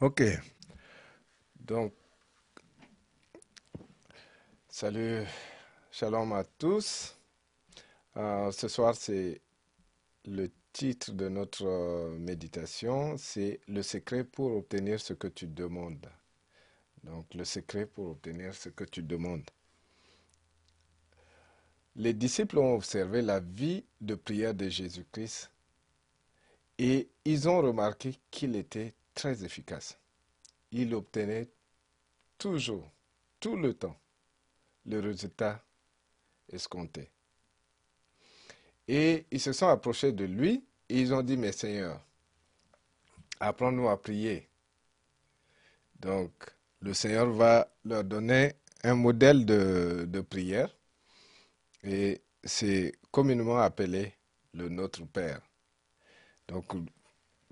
Ok. Donc, salut, shalom à tous. Euh, ce soir, c'est le titre de notre euh, méditation, c'est le secret pour obtenir ce que tu demandes. Donc, le secret pour obtenir ce que tu demandes. Les disciples ont observé la vie de prière de Jésus-Christ et ils ont remarqué qu'il était très efficace. Il obtenait toujours, tout le temps, le résultat escompté. Et ils se sont approchés de lui et ils ont dit, mais Seigneur, apprends-nous à prier. Donc, le Seigneur va leur donner un modèle de, prière et c'est communément appelé le Notre Père. Donc,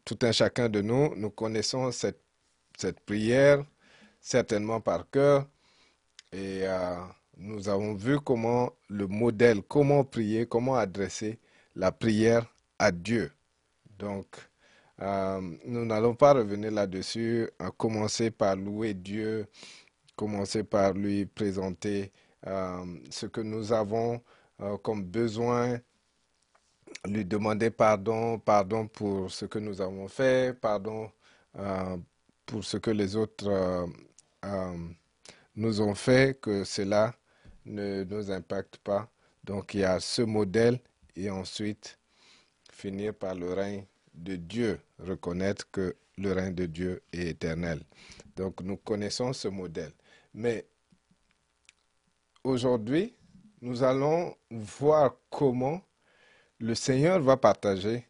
tout un chacun de nous, nous connaissons cette, prière certainement par cœur et euh, nous avons vu comment le modèle, comment prier, comment adresser la prière à Dieu. Donc, euh, nous n'allons pas revenir là-dessus, commencer par louer Dieu, commencer par lui présenter euh, ce que nous avons comme besoin, lui demander pardon, pardon pour ce que nous avons fait, pardon pour ce que les autres nous ont fait, que cela ne nous impacte pas. Donc il y a ce modèle et ensuite finir par le règne de Dieu, reconnaître que le règne de Dieu est éternel. Donc nous connaissons ce modèle. Mais aujourd'hui, nous allons voir comment le Seigneur va partager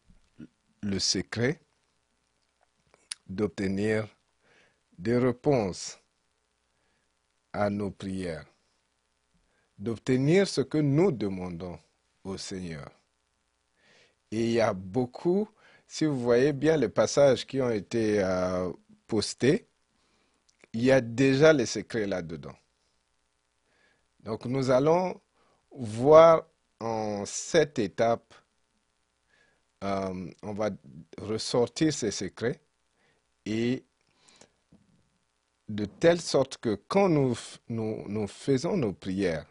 le secret d'obtenir des réponses à nos prières, d'obtenir ce que nous demandons au Seigneur. Et il y a beaucoup, si vous voyez bien les passages qui ont été euh, postés, il y a déjà les secrets là-dedans. Donc nous allons voir en cette étape, euh, on va ressortir ces secrets et de telle sorte que quand nous, nous, faisons nos prières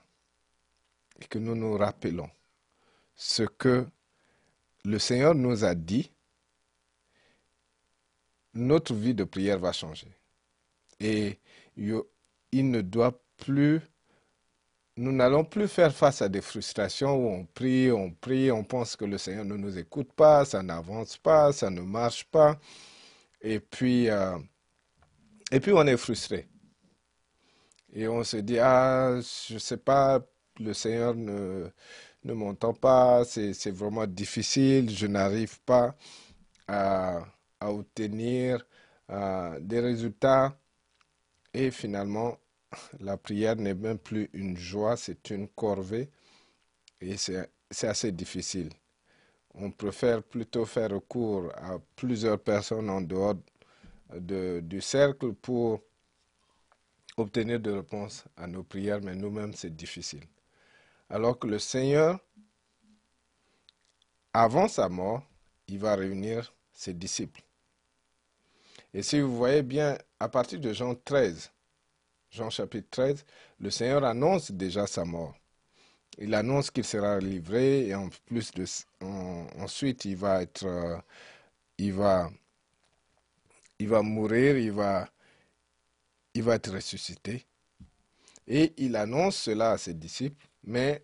et que nous nous rappelons ce que le Seigneur nous a dit, notre vie de prière va changer. Et il ne doit plus, nous n'allons plus faire face à des frustrations où on prie, on prie, on pense que le Seigneur ne nous écoute pas, ça n'avance pas, ça ne marche pas. Et puis, euh, et puis on est frustré. Et on se dit, ah, je ne sais pas, le Seigneur ne, ne m'entend pas, c'est vraiment difficile, je n'arrive pas à, obtenir euh, des résultats. Et finalement, la prière n'est même plus une joie, c'est une corvée. Et c'est assez difficile. On préfère plutôt faire recours à plusieurs personnes en dehors de, du cercle pour obtenir des réponses à nos prières, mais nous-mêmes, c'est difficile. Alors que le Seigneur, avant sa mort, il va réunir ses disciples. Et si vous voyez bien, à partir de Jean 13, Jean chapitre 13, le Seigneur annonce déjà sa mort. Il annonce qu'il sera livré et en plus de ensuite il va être euh, il va il va mourir, il va il va être ressuscité. Et il annonce cela à ses disciples mais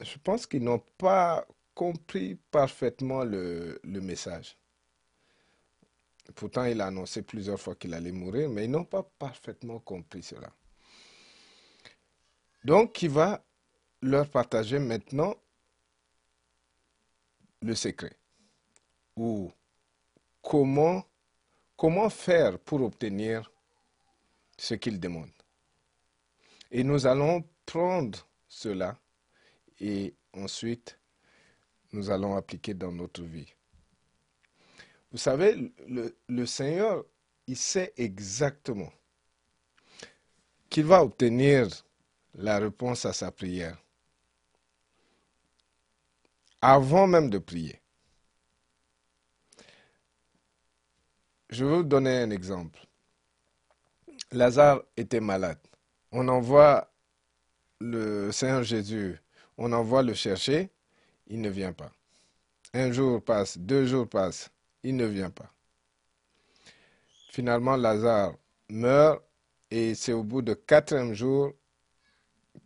je pense qu'ils n'ont pas compris parfaitement le, message. Pourtant, il a annoncé plusieurs fois qu'il allait mourir, mais ils n'ont pas parfaitement compris cela. Donc, il va leur partager maintenant le secret. Ou comment, comment faire pour obtenir ce qu'ils demandent. Et nous allons prendre cela et ensuite nous allons appliquer dans notre vie. Vous savez, le, Seigneur, il sait exactement qu'il va obtenir la réponse à sa prière avant même de prier. je vais vous donner un exemple. Lazare était malade. On envoie le Seigneur Jésus, on envoie le chercher, il ne vient pas. Un jour passe, deux jours passent, il ne vient pas. Finalement, Lazare meurt et c'est au bout de quatrième jour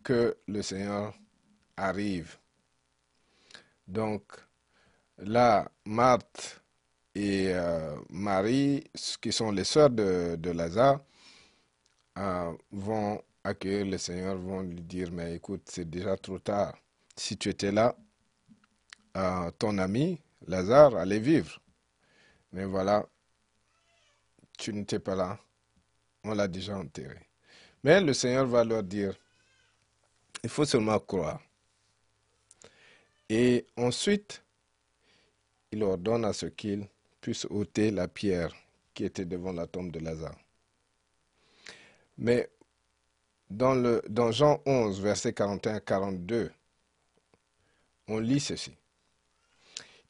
que le Seigneur arrive. Donc là, Marthe et euh, Marie, qui sont les sœurs de, Lazare, euh, vont accueillir le Seigneur, vont lui dire, mais écoute, c'est déjà trop tard. Si tu étais là, euh, ton ami, Lazare, allait vivre. Mais voilà, tu n'étais pas là. On l'a déjà enterré. Mais le Seigneur va leur dire, il faut seulement croire. Et ensuite, il ordonne à ce qu'ils puissent ôter la pierre qui était devant la tombe de Lazare. Mais dans, le, dans Jean 11, verset 41-42, on lit ceci.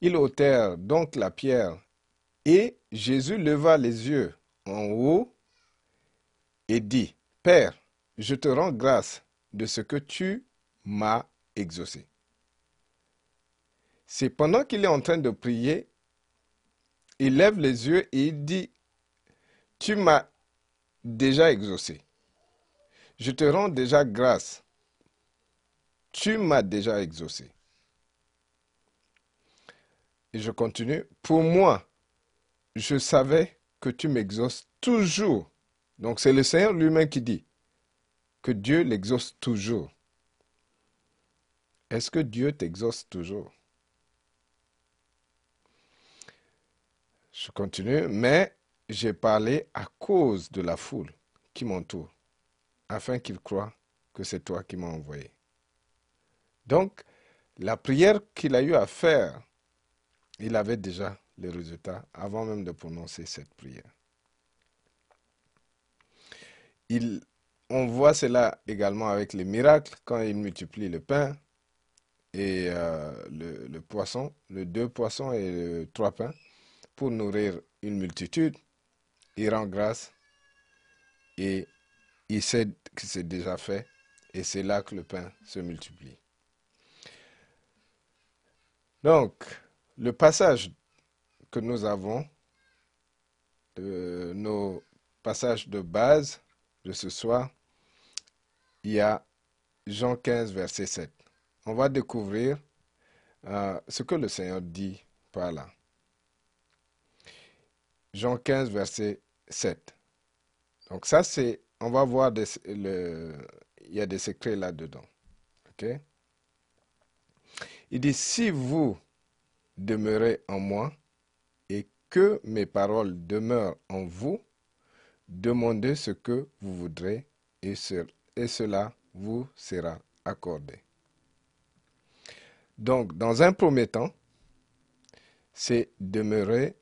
Ils ôtèrent donc la pierre, et Jésus leva les yeux en haut et dit, Père, je te rends grâce de ce que tu m'as exaucé. C'est pendant qu'il est en train de prier, il lève les yeux et il dit, tu m'as déjà exaucé. Je te rends déjà grâce. Tu m'as déjà exaucé. Et je continue. Pour moi, je savais que tu m'exauces toujours. Donc c'est le Seigneur lui-même qui dit que Dieu l'exauce toujours. Est-ce que Dieu t'exauce toujours? Je continue, mais j'ai parlé à cause de la foule qui m'entoure, afin qu'ils croient que c'est toi qui m'as envoyé. Donc, la prière qu'il a eu à faire, il avait déjà résultats avant même de prononcer cette prière. Il, on voit cela également avec les miracles quand il multiplie le pain et euh, le, le, poisson, le deux poissons et le trois pains pour nourrir une multitude. Il rend grâce et il sait que c'est déjà fait et c'est là que le pain se multiplie. Donc, le passage que nous avons, de nos passages de base de ce soir, il y a Jean 15, verset 7. On va découvrir euh, ce que le Seigneur dit par là. Jean 15, verset 7. Donc ça, c'est, on va voir, il y a des secrets là-dedans. OK? Il dit, si vous demeurez en moi que mes paroles demeurent en vous, demandez ce que vous voudrez et, cela vous sera accordé. Donc, dans un premier temps, c'est demeurer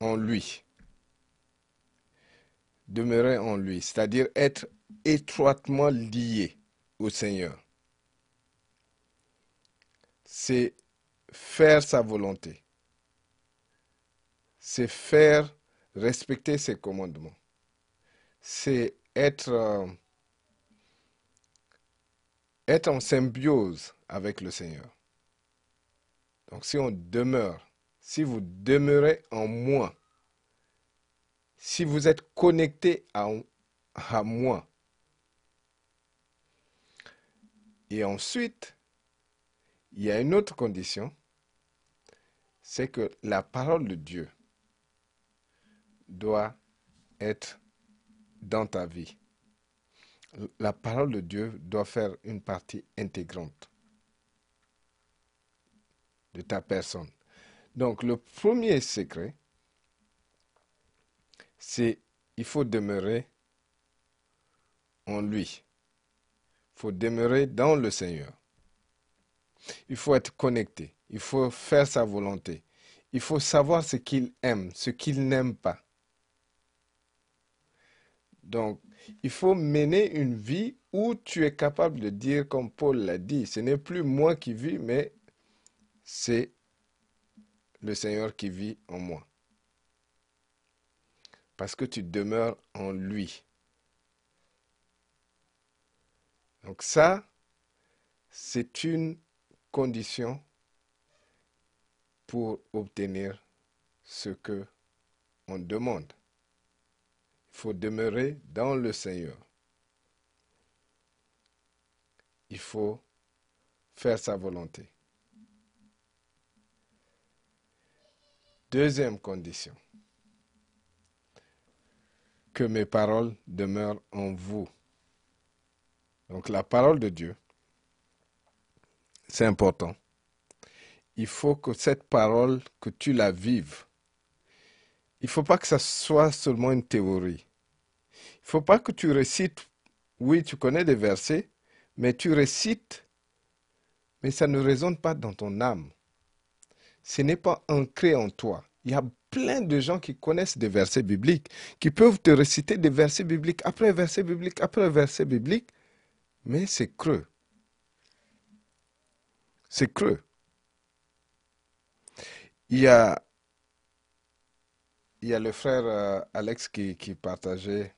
en lui. Demeurer en lui, c'est-à-dire être étroitement lié au Seigneur. C'est faire sa volonté. C'est faire respecter ses commandements. C'est être, euh, être en symbiose avec le Seigneur. Donc si on demeure, si vous demeurez en moi, si vous êtes connecté à moi, et ensuite, il y a une autre condition, c'est que la parole de Dieu doit être dans ta vie. La parole de Dieu doit faire une partie intégrante de ta personne. Donc le premier secret, c'est il faut demeurer en lui. Il faut demeurer dans le Seigneur. Il faut être connecté. Il faut faire sa volonté. Il faut savoir ce qu'il aime, ce qu'il n'aime pas. Donc, il faut mener une vie où tu es capable de dire, comme Paul l'a dit, ce n'est plus moi qui vis, mais c'est le Seigneur qui vit en moi. parce que tu demeures en lui. Donc ça, c'est une condition pour obtenir ce que on demande. Il faut demeurer dans le Seigneur. Il faut faire sa volonté. Deuxième condition, que mes paroles demeurent en vous. Donc la parole de Dieu, c'est important. Il faut que cette parole, que tu la vives. Il ne faut pas que ça soit seulement une théorie. Il ne faut pas que tu récites, oui, tu connais des versets, mais tu récites, mais ça ne résonne pas dans ton âme ce n'est pas ancré en toi. Il y a plein de gens qui connaissent des versets bibliques, qui peuvent te réciter des versets bibliques après verset biblique après verset biblique, mais c'est creux. C'est creux. Il y a, il y a le frère euh, Alex qui, partageait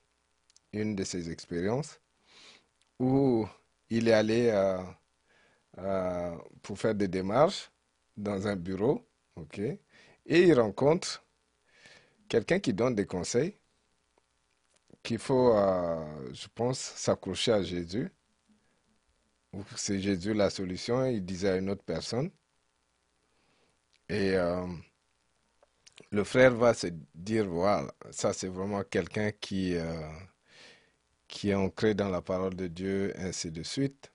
une de ses expériences où il est allé euh, euh, pour faire des démarches dans un bureau, ok, et il rencontre quelqu'un qui donne des conseils qu'il faut, je pense, s'accrocher à Jésus. C'est Jésus la solution, il disait à une autre personne. Et le frère va se dire, voilà, ça c'est vraiment quelqu'un qui, euh, qui est ancré dans la parole de Dieu, ainsi de suite.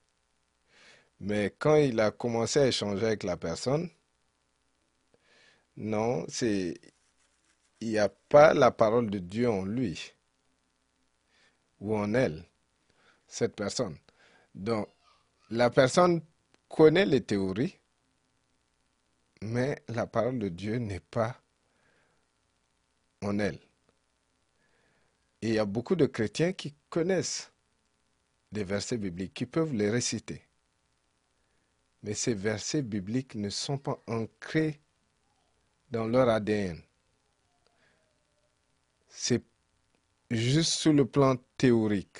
Mais quand il a commencé à échanger avec la personne, non, c'est il n'y a pas la parole de Dieu en lui ou en elle, cette personne. Donc, la personne connaît les théories, mais la parole de Dieu n'est pas en elle. Et il y a beaucoup de chrétiens qui connaissent des versets bibliques, qui peuvent les réciter. Mais ces versets bibliques ne sont pas ancrés dans leur ADN. C'est juste sur le plan théorique.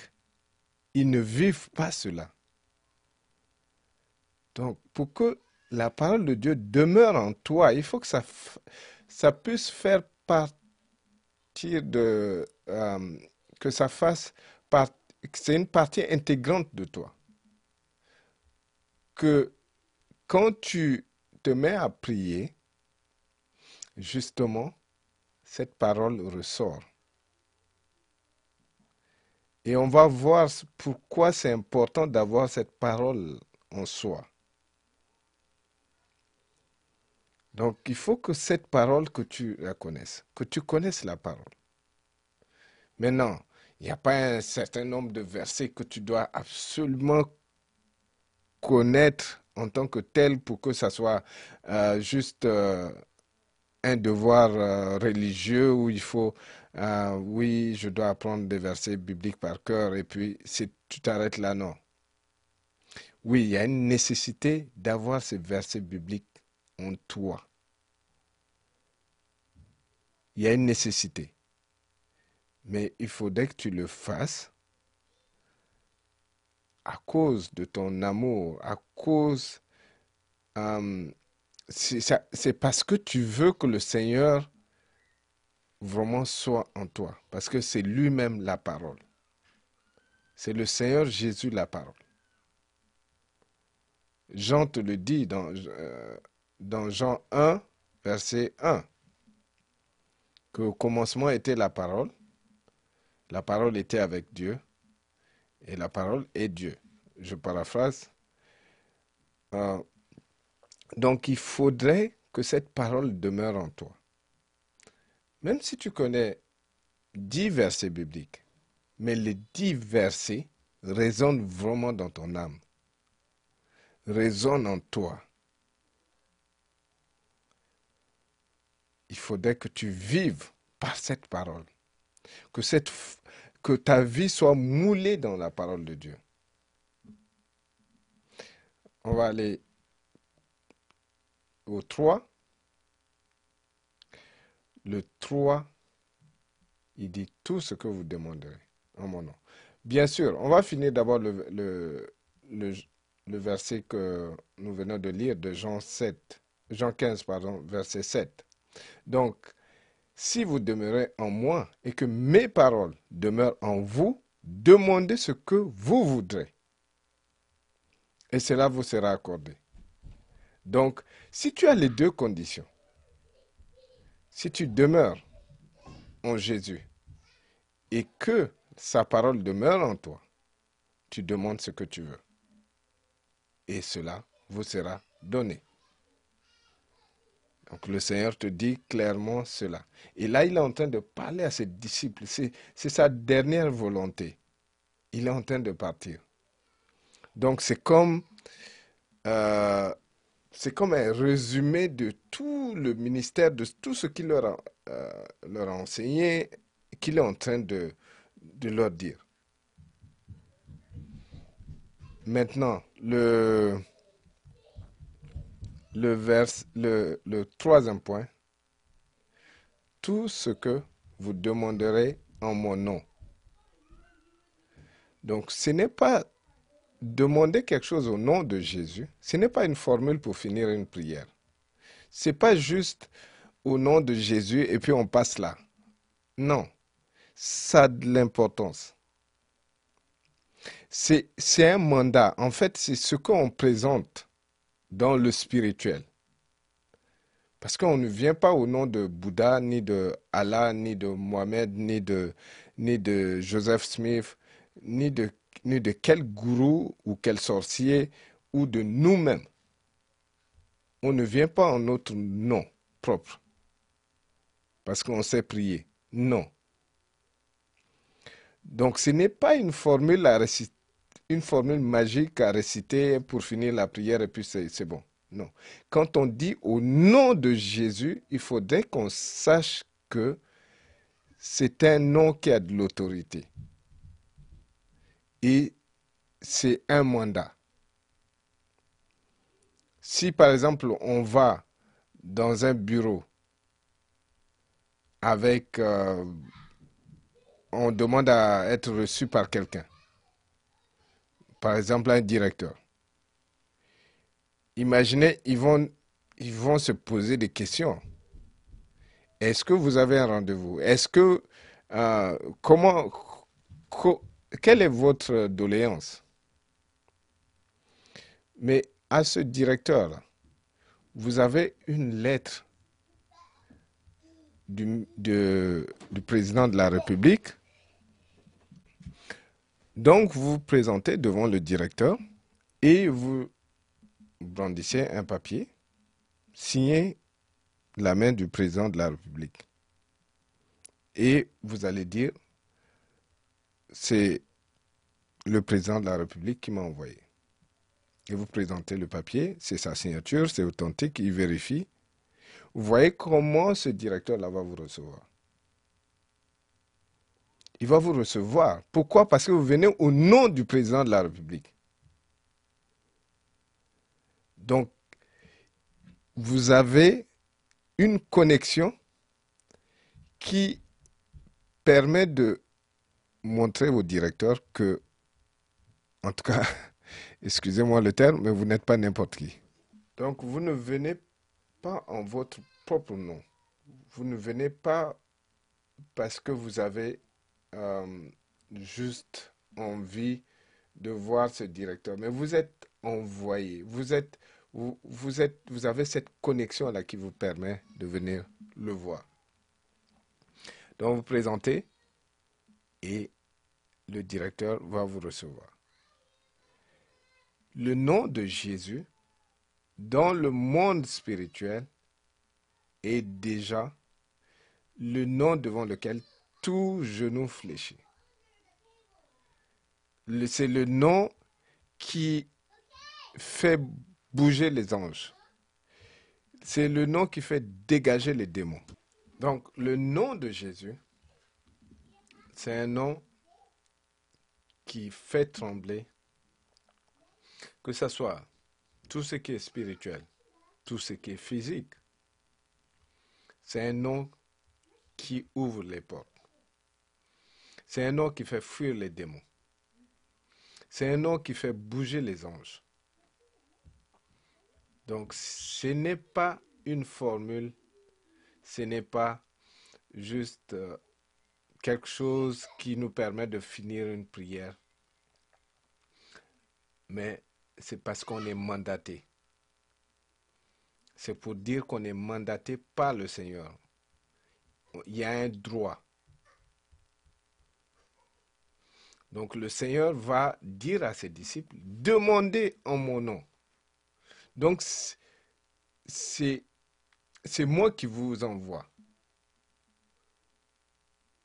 Ils ne vivent pas cela. Donc, pour que la parole de Dieu demeure en toi, il faut que ça, ça puisse faire de... Euh, que ça fasse partie... C'est une partie intégrante de toi. Que quand tu te mets à prier, justement, cette parole ressort. Et on va voir pourquoi c'est important d'avoir cette parole en soi. Donc il faut que cette parole, que tu la connaisses, que tu connaisses la parole. Maintenant, il n'y a pas un certain nombre de versets que tu dois absolument connaître en tant que tel pour que ça soit euh, juste euh, un devoir euh, religieux où il faut, oui, je dois apprendre des versets bibliques par cœur et puis tu t'arrêtes là, non. Oui, il y a une nécessité d'avoir ces versets bibliques en toi. Il y a une nécessité. Mais il faudrait que tu le fasses à cause de ton amour, à cause euh, c'est parce que tu veux que le Seigneur vraiment soit en toi, parce que c'est lui-même la parole. C'est le Seigneur Jésus la parole. Jean te le dit dans, euh, dans Jean 1, verset 1, que au commencement était la parole, la parole était avec Dieu, et la parole est Dieu. Je paraphrase. Euh, donc il faudrait que cette parole demeure en toi. Même si tu connais dix versets bibliques, mais les dix versets résonnent vraiment dans ton âme, résonnent en toi. Il faudrait que tu vives par cette parole, que, cette, que ta vie soit moulée dans la parole de Dieu. On va aller au 3. Le 3, Il dit tout ce que vous demanderez en mon nom. Bien sûr, on va finir d'abord le, verset que nous venons de lire de Jean 7, Jean 15, pardon, verset 7. Donc, si vous demeurez en moi et que mes paroles demeurent en vous, demandez ce que vous voudrez. Et cela vous sera accordé. Donc, si tu as les deux conditions, si tu demeures en Jésus et que sa parole demeure en toi, tu demandes ce que tu veux. Et cela vous sera donné. Donc le Seigneur te dit clairement cela. Et là, il est en train de parler à ses disciples. C'est sa dernière volonté. Il est en train de partir. Donc c'est comme, euh, c'est comme un résumé de tout le ministère, de tout ce qu'il leur a, euh, enseigné, qu'il est en train de leur dire. Maintenant, le, le, troisième point, tout ce que vous demanderez en mon nom. Donc, ce n'est pas demander quelque chose au nom de Jésus, ce n'est pas une formule pour finir une prière. Ce n'est pas juste au nom de Jésus et puis on passe là. Non, ça a de l'importance. C'est un mandat. En fait, c'est ce qu'on présente dans le spirituel. Parce qu'on ne vient pas au nom de Bouddha, ni de Allah, ni de Mohamed, ni de, ni de Joseph Smith, ni de, ni de quel gourou ou quel sorcier, ou de nous-mêmes. On ne vient pas en notre nom propre. Parce qu'on sait prier. Non. Donc ce n'est pas une formule, à une formule magique à réciter pour finir la prière et puis c'est bon. Non. Quand on dit au nom de Jésus, il faudrait qu'on sache que c'est un nom qui a de l'autorité. Et c'est un mandat. Si par exemple on va dans un bureau avec euh, on demande à être reçu par quelqu'un, par exemple un directeur. Imaginez, ils vont, ils vont se poser des questions. Est-ce que vous avez un rendez-vous? Est-ce que euh, comment quelle est votre doléance? Mais à ce directeur, vous avez une lettre du président de la République donc, vous vous présentez devant le directeur et vous brandissez un papier signé la main du président de la République. Et vous allez dire, c'est le président de la République qui m'a envoyé. Et vous présentez le papier, c'est sa signature, c'est authentique, il vérifie. Vous voyez comment ce directeur-là va vous recevoir il va vous recevoir. Pourquoi? Parce que vous venez au nom du président de la République. Donc, vous avez une connexion qui permet de montrer au directeur que, en tout cas, excusez-moi le terme, mais vous n'êtes pas n'importe qui. Donc, vous ne venez pas en votre propre nom. Vous ne venez pas parce que vous avez euh, juste envie de voir ce directeur, mais vous êtes envoyé, vous êtes, vous, vous avez cette connexion là qui vous permet de venir le voir. Donc vous présentez et le directeur va vous recevoir. Le nom de Jésus dans le monde spirituel est déjà le nom devant lequel tout genou fléchi. C'est le nom qui fait bouger les anges. C'est le nom qui fait dégager les démons. Donc le nom de Jésus, c'est un nom qui fait trembler, que ce soit tout ce qui est spirituel, tout ce qui est physique. C'est un nom qui ouvre les portes. C'est un nom qui fait fuir les démons. C'est un nom qui fait bouger les anges. Donc ce n'est pas une formule, ce n'est pas juste euh, quelque chose qui nous permet de finir une prière, mais c'est parce qu'on est mandaté. C'est pour dire qu'on est mandaté par le Seigneur. Il y a un droit. Donc le Seigneur va dire à ses disciples, demandez en mon nom. Donc c'est moi qui vous envoie.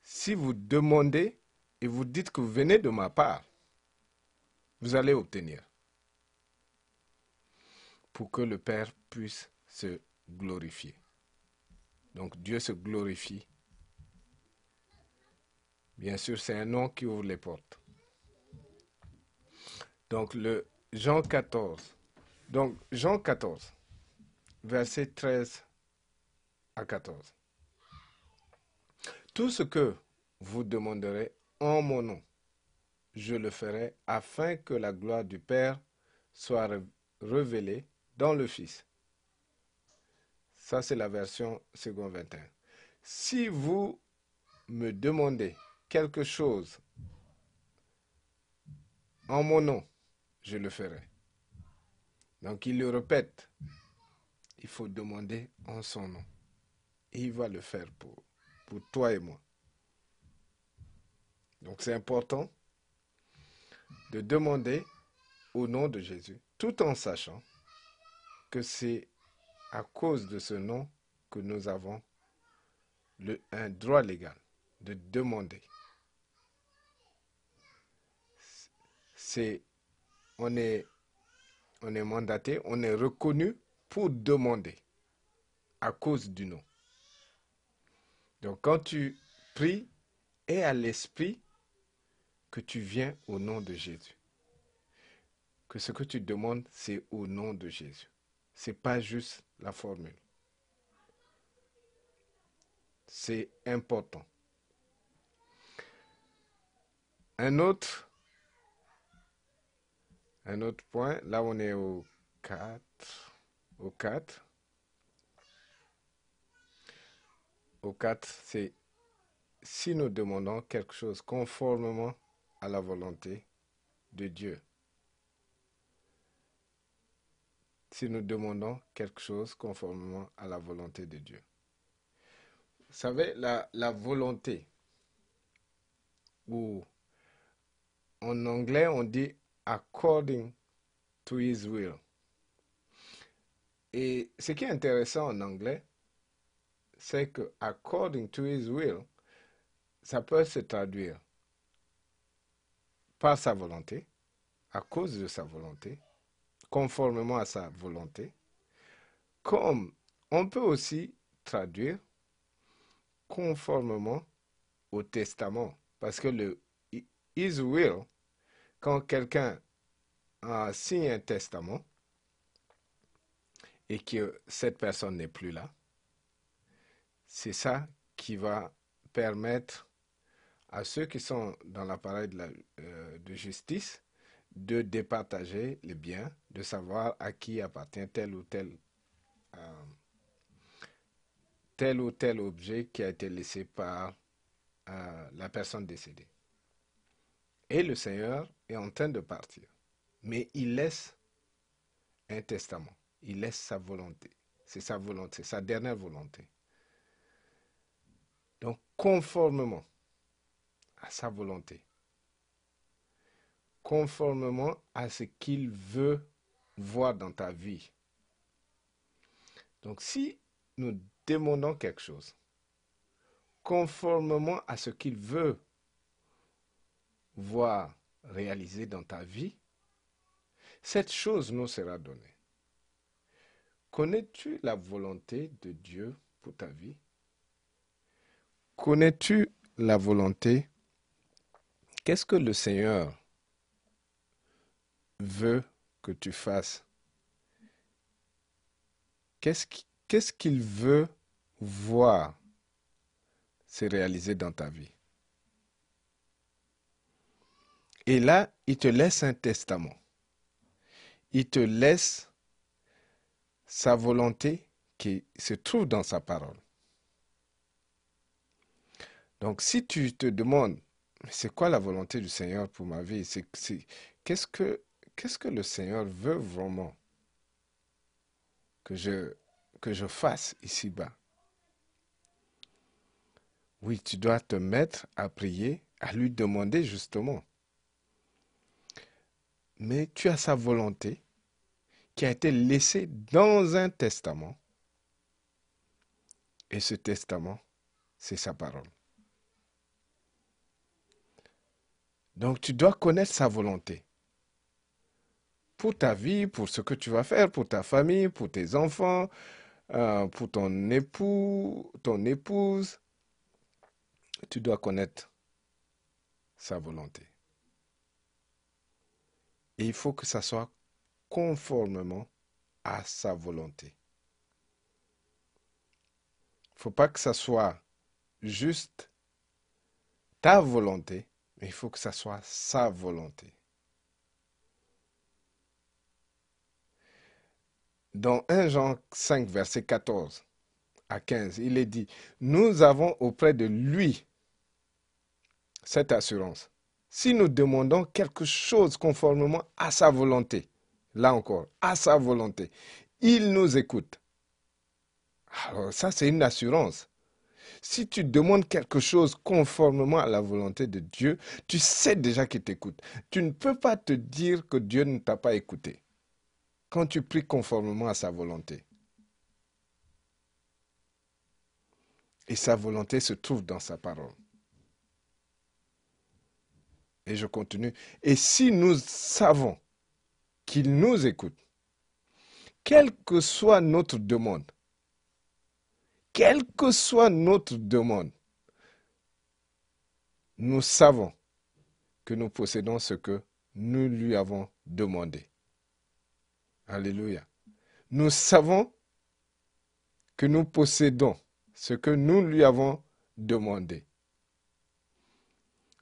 Si vous demandez et vous dites que vous venez de ma part, vous allez obtenir. Pour que le Père puisse se glorifier. Donc Dieu se glorifie. Bien sûr, c'est un nom qui ouvre les portes. Donc le Jean 14. Donc Jean 14, verset 13 à 14. Tout ce que vous demanderez en mon nom, je le ferai afin que la gloire du Père soit révélée dans le Fils. Ça, c'est la version second 21. Si vous me demandez quelque chose en mon nom, je le ferai. Donc il le répète, il faut demander en son nom. Et il va le faire pour, toi et moi. Donc c'est important de demander au nom de Jésus, tout en sachant que c'est à cause de ce nom que nous avons un droit légal de demander. C'est, on est, on est mandaté, on est reconnu pour demander à cause du nom. Donc quand tu pries, et à l'esprit que tu viens au nom de Jésus. Que ce que tu demandes, c'est au nom de Jésus. Ce n'est pas juste la formule. C'est important. Un autre, un autre point, là on est au 4, au 4. Au 4, c'est si nous demandons quelque chose conformément à la volonté de Dieu. Si nous demandons quelque chose conformément à la volonté de Dieu. Vous savez, la, la volonté, ou en anglais on dit according to his will. Et ce qui est intéressant en anglais, c'est que according to his will, ça peut se traduire par sa volonté, à cause de sa volonté, conformément à sa volonté, comme on peut aussi traduire conformément au testament. Parce que le is will, quand quelqu'un signe un testament et que cette personne n'est plus là, c'est ça qui va permettre à ceux qui sont dans l'appareil de, euh, justice de départager les biens, de savoir à qui appartient tel ou tel, euh, tel ou tel objet qui a été laissé par euh, la personne décédée. Et le Seigneur est en train de partir. Mais il laisse un testament. Il laisse sa volonté. C'est sa volonté, sa dernière volonté. Donc, conformément à sa volonté, conformément à ce qu'il veut voir dans ta vie. Donc si nous demandons quelque chose, conformément à ce qu'il veut voir réalisé dans ta vie, cette chose nous sera donnée. Connais-tu la volonté de Dieu pour ta vie? Connais-tu la volonté? Qu'est-ce que le Seigneur veut que tu fasses? Qu'est-ce qu'il veut voir se réaliser dans ta vie? Et là, il te laisse un testament. Il te laisse sa volonté qui se trouve dans sa parole. Donc si tu te demandes, c'est quoi la volonté du Seigneur pour ma vie? Qu'est-ce que, qu'est-ce que le Seigneur veut vraiment que je fasse ici-bas? Oui, tu dois te mettre à prier, à lui demander justement. Mais tu as sa volonté qui a été laissée dans un testament. Et ce testament, c'est sa parole. Donc tu dois connaître sa volonté. Pour ta vie, pour ce que tu vas faire, pour ta famille, pour tes enfants, euh, pour ton époux, ton épouse, tu dois connaître sa volonté. Et il faut que ça soit conformément à sa volonté. Il ne faut pas que ça soit juste ta volonté, mais il faut que ça soit sa volonté. Dans 1 Jean 5, verset 14 à 15, il est dit, nous avons auprès de lui cette assurance. Si nous demandons quelque chose conformément à sa volonté, là encore, à sa volonté, il nous écoute. Alors ça, c'est une assurance. Si tu demandes quelque chose conformément à la volonté de Dieu, tu sais déjà qu'il t'écoute. Tu ne peux pas te dire que Dieu ne t'a pas écouté quand tu pries conformément à sa volonté. Et sa volonté se trouve dans sa parole. Et je continue. Et si nous savons qu'il nous écoute, quelle que soit notre demande, quelle que soit notre demande, nous savons que nous possédons ce que nous lui avons demandé. Alléluia. Nous savons que nous possédons ce que nous lui avons demandé.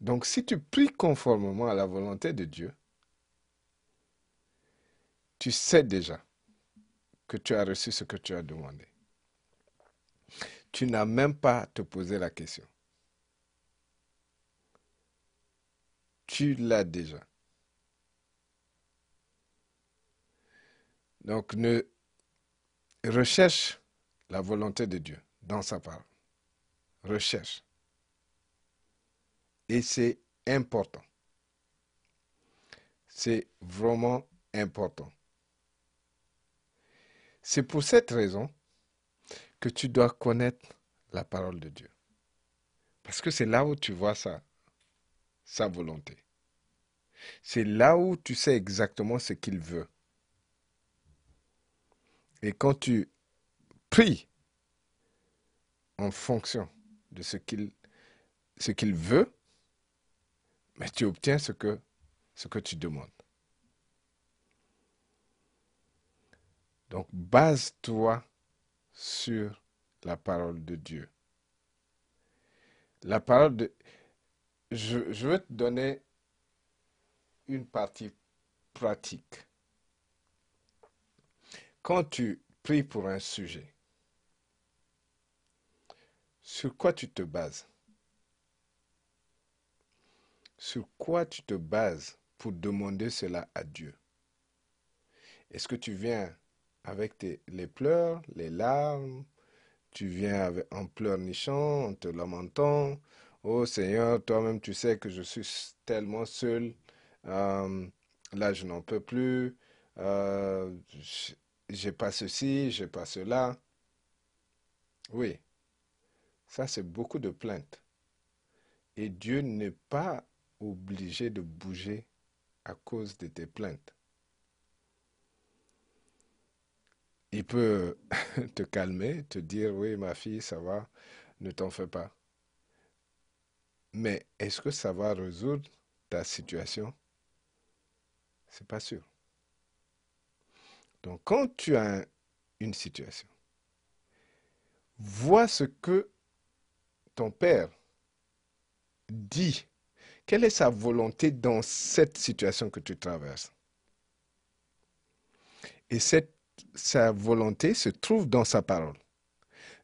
Donc si tu pries conformément à la volonté de Dieu, tu sais déjà que tu as reçu ce que tu as demandé. Tu n'as même pas à te poser la question. Tu l'as déjà. Donc, recherche la volonté de Dieu dans sa parole. Recherche. Et c'est important. C'est vraiment important. C'est pour cette raison que tu dois connaître la parole de Dieu. Parce que c'est là où tu vois sa, volonté. C'est là où tu sais exactement ce qu'il veut. Et quand tu pries en fonction de ce qu'il veut, mais tu obtiens ce que, tu demandes. Donc, base-toi sur la parole de Dieu. La parole de... Je, je veux te donner une partie pratique. Quand tu pries pour un sujet, sur quoi tu te bases? Sur quoi tu te bases pour demander cela à Dieu? Est-ce que tu viens avec les pleurs, les larmes? Tu viens avec, en pleurnichant, en te lamentant? Oh Seigneur, toi-même tu sais que je suis tellement seul. Euh, là, je n'en peux plus. Euh, j'ai pas ceci, j'ai pas cela. Oui, ça c'est beaucoup de plaintes. Et Dieu n'est pas obligé de bouger à cause de tes plaintes. il peut te calmer, te dire oui ma fille, ça va, ne t'en fais pas. Mais est-ce que ça va résoudre ta situation? C'est pas sûr. Donc quand tu as une situation, vois ce que ton père dit Quelle est sa volonté dans cette situation que tu traverses? Et sa volonté se trouve dans sa parole.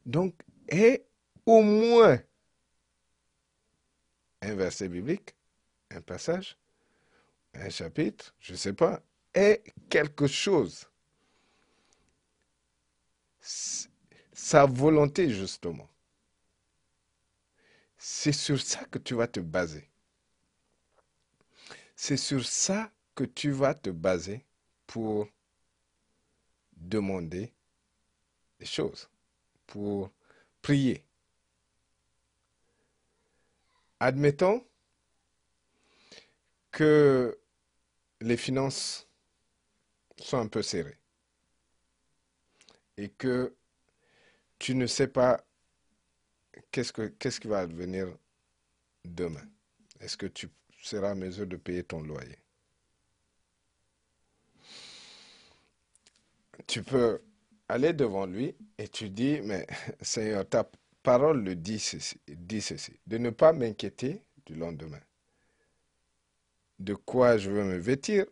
Donc, est au moins un verset biblique, un passage, un chapitre, je ne sais pas, est quelque chose. Sa volonté, justement. C'est sur ça que tu vas te baser. C'est sur ça que tu vas te baser pour demander des choses, pour prier. Admettons que les finances sont un peu serrées et que tu ne sais pas qu'est-ce, que, qu'est-ce qui va advenir demain. Est-ce que tu seras à mesure de payer ton loyer Tu peux aller devant lui et tu dis, mais Seigneur, ta parole le dit ceci, dit ceci, de ne pas m'inquiéter du lendemain. De quoi je veux me vêtir,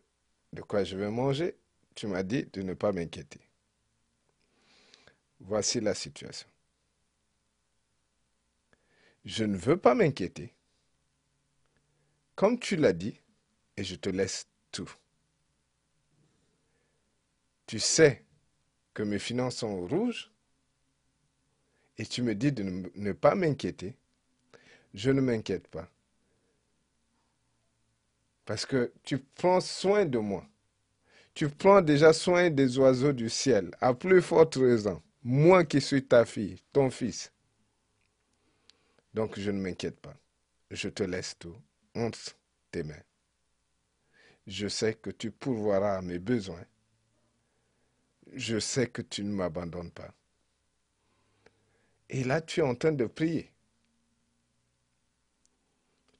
de quoi je vais manger, tu m'as dit de ne pas m'inquiéter. Voici la situation. Je ne veux pas m'inquiéter. Comme tu l'as dit, et je te laisse tout. Tu sais que mes finances sont rouges et tu me dis de ne pas m'inquiéter. Je ne m'inquiète pas. Parce que tu prends soin de moi. Tu prends déjà soin des oiseaux du ciel, à plus forte raison, moi qui suis ta fille, ton fils. Donc je ne m'inquiète pas. Je te laisse tout entre tes mains. Je sais que tu pourvoiras à mes besoins je sais que tu ne m'abandonnes pas. Et là, tu es en train de prier.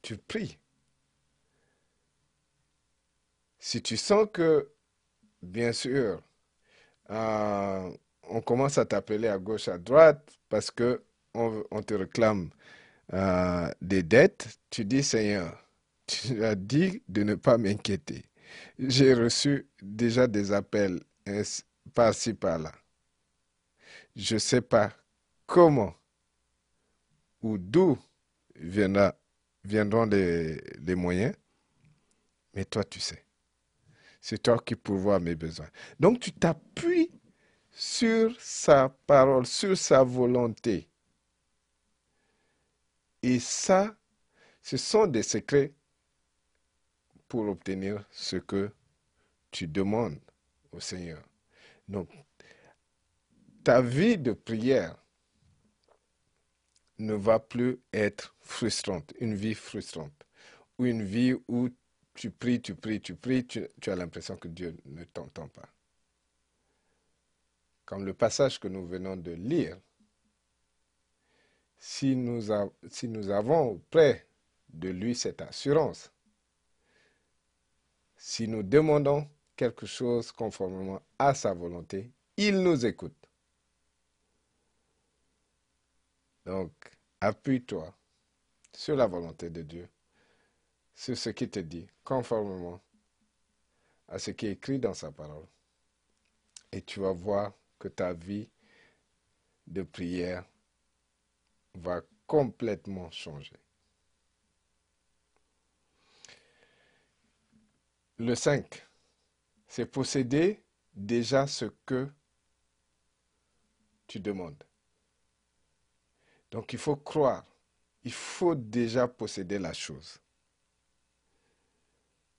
Tu pries. Si tu sens que, bien sûr, euh, on commence à t'appeler à gauche, à droite, parce que on, te réclame euh, des dettes, tu dis, Seigneur, tu as dit de ne pas m'inquiéter. J'ai reçu déjà des appels par-ci, par-là. Je ne sais pas comment ou d'où viendront les, les moyens, mais toi, tu sais. C'est toi qui pourvois mes besoins. Donc, tu t'appuies sur sa parole, sur sa volonté. Et ça, ce sont des secrets pour obtenir ce que tu demandes au Seigneur. Donc, ta vie de prière ne va plus être frustrante, une vie frustrante, ou une vie où tu pries, tu pries, tu pries, tu, as l'impression que Dieu ne t'entend pas. Comme le passage que nous venons de lire, si nous, si nous avons auprès de lui cette assurance, si nous demandons quelque chose conformément à sa volonté, il nous écoute. Donc, appuie-toi sur la volonté de Dieu, sur ce qui te dit, conformément à ce qui est écrit dans sa parole. Et tu vas voir que ta vie de prière va complètement changer. Le 5 c'est posséder déjà ce que tu demandes. Donc il faut croire, il faut déjà posséder la chose.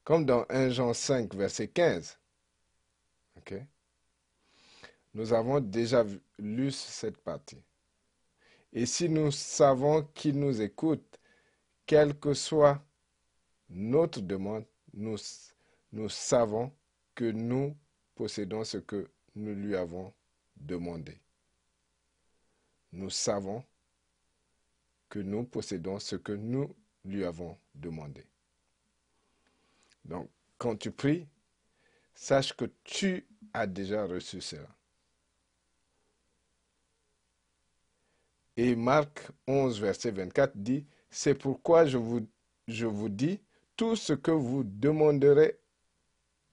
Comme dans 1 Jean 5, verset 15. Nous avons déjà lu cette partie. Et si nous savons qu'il nous écoute, quelle que soit notre demande, nous, nous savons que nous possédons ce que nous lui avons demandé. Nous savons que nous possédons ce que nous lui avons demandé. Donc, quand tu pries, sache que tu as déjà reçu cela. Et Marc 11, verset 24 dit, C'est pourquoi je vous je vous dis, tout ce que vous demanderez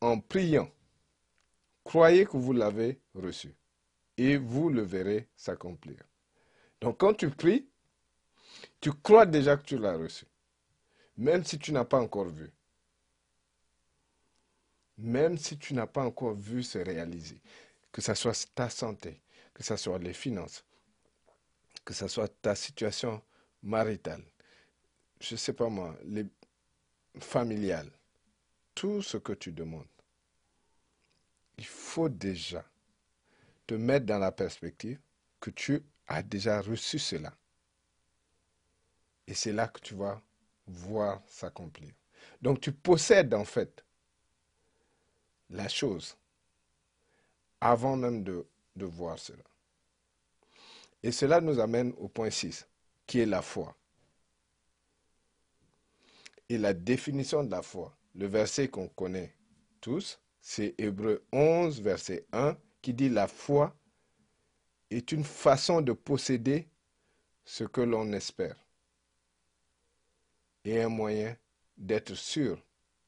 en priant, croyez que vous l'avez reçu et vous le verrez s'accomplir. Donc quand tu pries, tu crois déjà que tu l'as reçu, même si tu n'as pas encore vu. Même si tu n'as pas encore vu se réaliser, que ce soit ta santé, que ce soit les finances, que ce soit ta situation maritale, je ne sais pas moi, les familiales, tout ce que tu demandes, il faut déjà te mettre dans la perspective que tu as déjà reçu cela. Et c'est là que tu vas voir s'accomplir. Donc tu possèdes en fait la chose avant même de, voir cela. Et cela nous amène au point 6, qui est la foi. Et la définition de la foi, le verset qu'on connaît tous, c'est Hébreu 11, verset 1, qui dit la foi est une façon de posséder ce que l'on espère et un moyen d'être sûr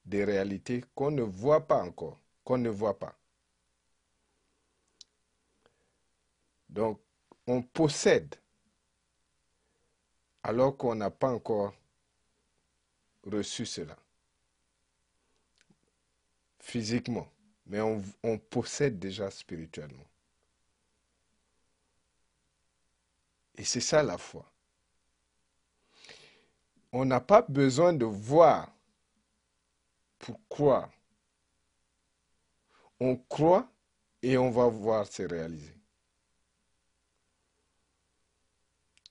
des réalités qu'on ne voit pas encore, qu'on ne voit pas. Donc, on possède alors qu'on n'a pas encore reçu cela physiquement, mais on, possède déjà spirituellement. Et c'est ça la foi. On n'a pas besoin de voir pour croire. On croit et on va voir se réaliser.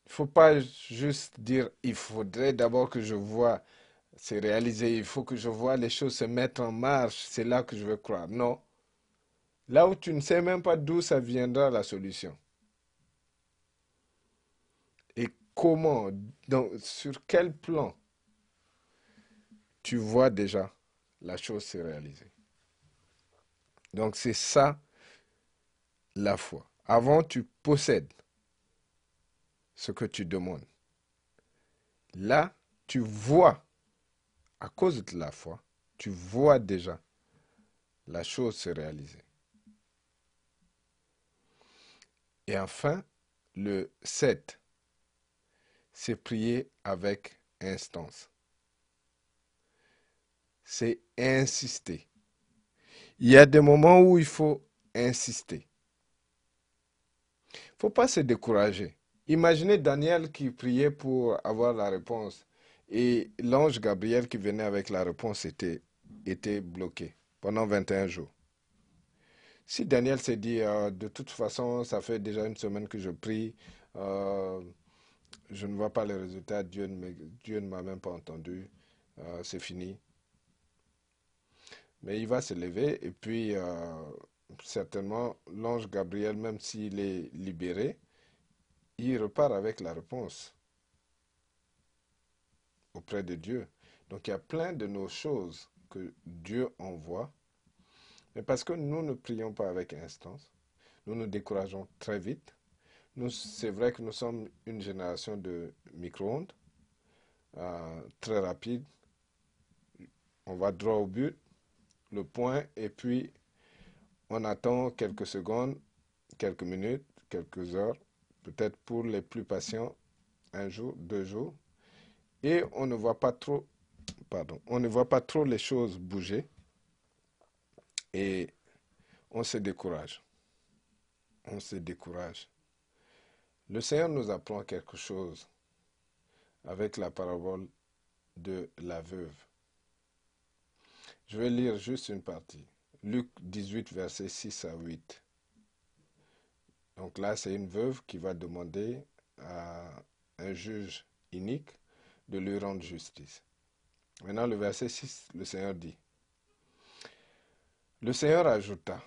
Il ne faut pas juste dire, il faudrait d'abord que je vois c'est réalisé. Il faut que je vois les choses se mettre en marche. C'est là que je veux croire. Non. Là où tu ne sais même pas d'où ça viendra la solution. Et comment, sur quel plan tu vois déjà la chose se réaliser? Donc c'est ça la foi. Avant, tu possèdes ce que tu demandes. Là, tu vois à cause de la foi, tu vois déjà la chose se réaliser. Et enfin, le 7, c'est prier avec instance. C'est insister. Il y a des moments où il faut insister. Il ne faut pas se décourager. Imaginez Daniel qui priait pour avoir la réponse et l'ange Gabriel qui venait avec la réponse était, bloqué pendant 21 jours. Si Daniel s'est dit, euh, de toute façon, ça fait déjà une semaine que je prie, euh, je ne vois pas les résultats, Dieu ne, m'a même pas entendu, euh, c'est fini. Mais il va se lever et puis certainement l'ange Gabriel, même s'il est libéré, il repart avec la réponse auprès de Dieu. Donc il y a plein de nos choses que Dieu envoie, mais parce que nous ne prions pas avec instance, nous nous décourageons très vite. C'est vrai que nous sommes une génération de micro-ondes, euh, très rapide. On va droit au but, le point, et puis on attend quelques secondes, quelques minutes, quelques heures, peut-être pour les plus patients, un jour, deux jours, et on ne voit pas trop, pardon, on ne voit pas trop les choses bouger et on se décourage. On se décourage. Le Seigneur nous apprend quelque chose avec la parabole de la veuve. Je vais lire juste une partie. Luc 18, versets 6 à 8. Donc là, c'est une veuve qui va demander à un juge unique de lui rendre justice. Maintenant, le verset 6, le Seigneur dit, le Seigneur ajouta,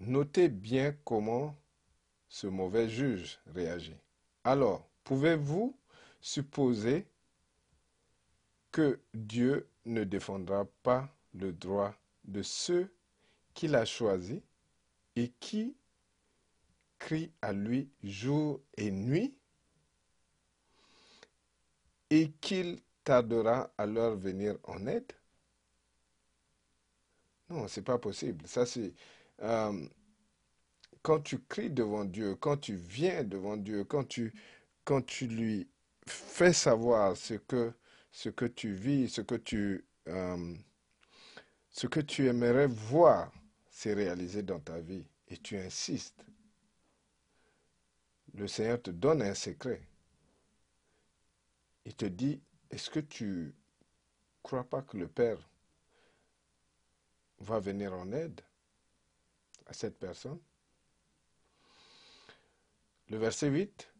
notez bien comment ce mauvais juge réagit. Alors, pouvez-vous supposer que Dieu ne défendra pas le droit de ceux qu'il a choisis et qui crient à lui jour et nuit? Et qu'il tardera à leur venir en aide? Non, c'est pas possible. Ça, c'est. Euh, quand tu cries devant Dieu, quand tu viens devant Dieu, quand tu, lui fais savoir ce que, ce tu vis, ce que tu, euh, ce que tu aimerais voir s'est réalisé dans ta vie, et tu insistes, le Seigneur te donne un secret. Il te dit, est-ce que tu crois pas que le Père va venir en aide à cette personne? Le verset 8,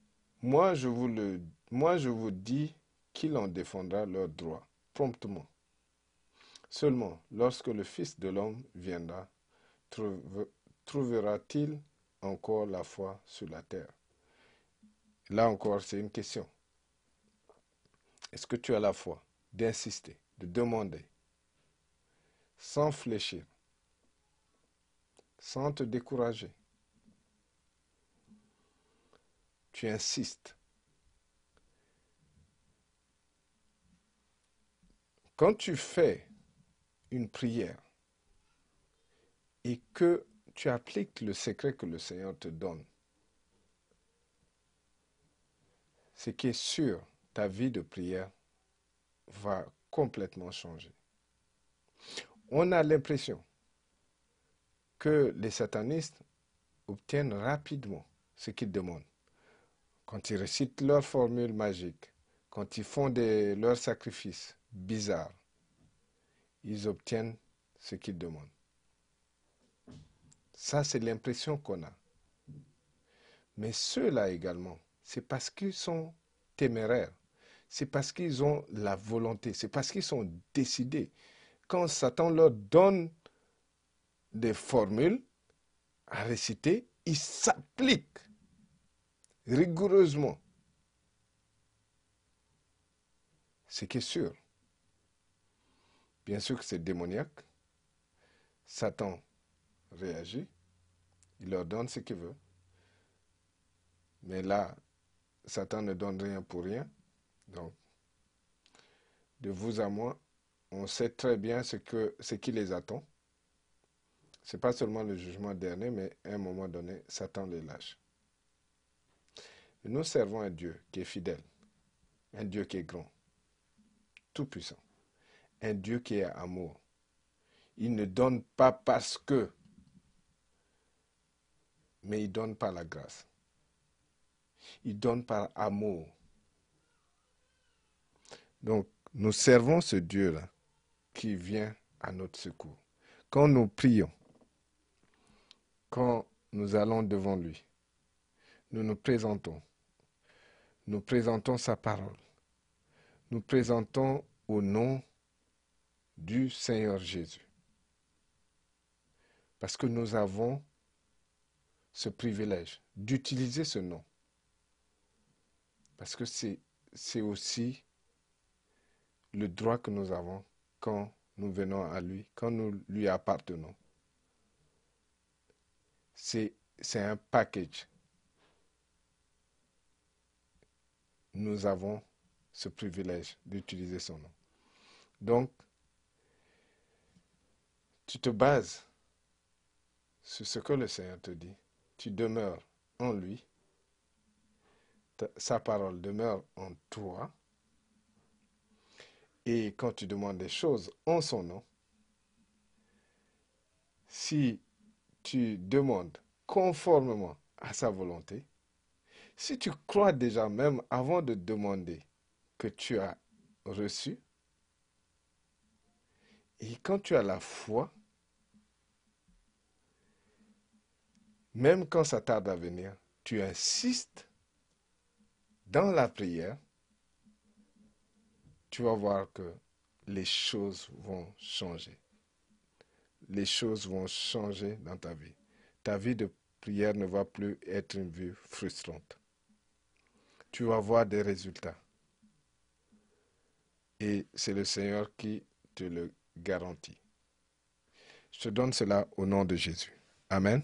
moi je vous, le, moi je vous dis qu'il en défendra leurs droits promptement. Seulement, lorsque le Fils de l'homme viendra, trouvera-t-il encore la foi sur la terre? Là encore, c'est une question. Est-ce que tu as la foi d'insister, de demander, sans fléchir, sans te décourager? Tu insistes. Quand tu fais une prière et que tu appliques le secret que le Seigneur te donne, ce qui est sûr, ta vie de prière va complètement changer. On a l'impression que les satanistes obtiennent rapidement ce qu'ils demandent. Quand ils récitent leurs formules magiques, quand ils font leurs sacrifices bizarres, ils obtiennent ce qu'ils demandent. Ça, c'est l'impression qu'on a. Mais ceux-là également, c'est parce qu'ils sont téméraires c'est parce qu'ils ont la volonté, c'est parce qu'ils sont décidés. Quand Satan leur donne des formules à réciter, ils s'appliquent rigoureusement. Ce qui est sûr. Bien sûr que c'est démoniaque. Satan réagit. Il leur donne ce qu'il veut. Mais là, Satan ne donne rien pour rien. Donc, de vous à moi, on sait très bien ce, qui les attend. Ce n'est pas seulement le jugement dernier, mais à un moment donné, Satan les lâche. nous servons un Dieu qui est fidèle, un Dieu qui est grand, tout puissant, un Dieu qui est amour. Il ne donne pas parce que, mais il donne par la grâce. Il donne par amour. Donc, nous servons ce Dieu-là qui vient à notre secours. Quand nous prions, quand nous allons devant lui, nous nous présentons. Nous présentons sa parole. Nous présentons au nom du Seigneur Jésus. Parce que nous avons ce privilège d'utiliser ce nom. Parce que c'est aussi le droit que nous avons quand nous venons à lui, quand nous lui appartenons. C'est un package. Nous avons ce privilège d'utiliser son nom. Donc, tu te bases sur ce que le Seigneur te dit. Tu demeures en lui. sa parole demeure en toi. Et quand tu demandes des choses en son nom, si tu demandes conformément à sa volonté, si tu crois déjà même avant de demander que tu as reçu, et quand tu as la foi, même quand ça tarde à venir, tu insistes dans la prière, tu vas voir que les choses vont changer. Les choses vont changer dans ta vie. Ta vie de prière ne va plus être une vie frustrante. Tu vas voir des résultats. Et c'est le Seigneur qui te le garantit. Je te donne cela au nom de Jésus. Amen.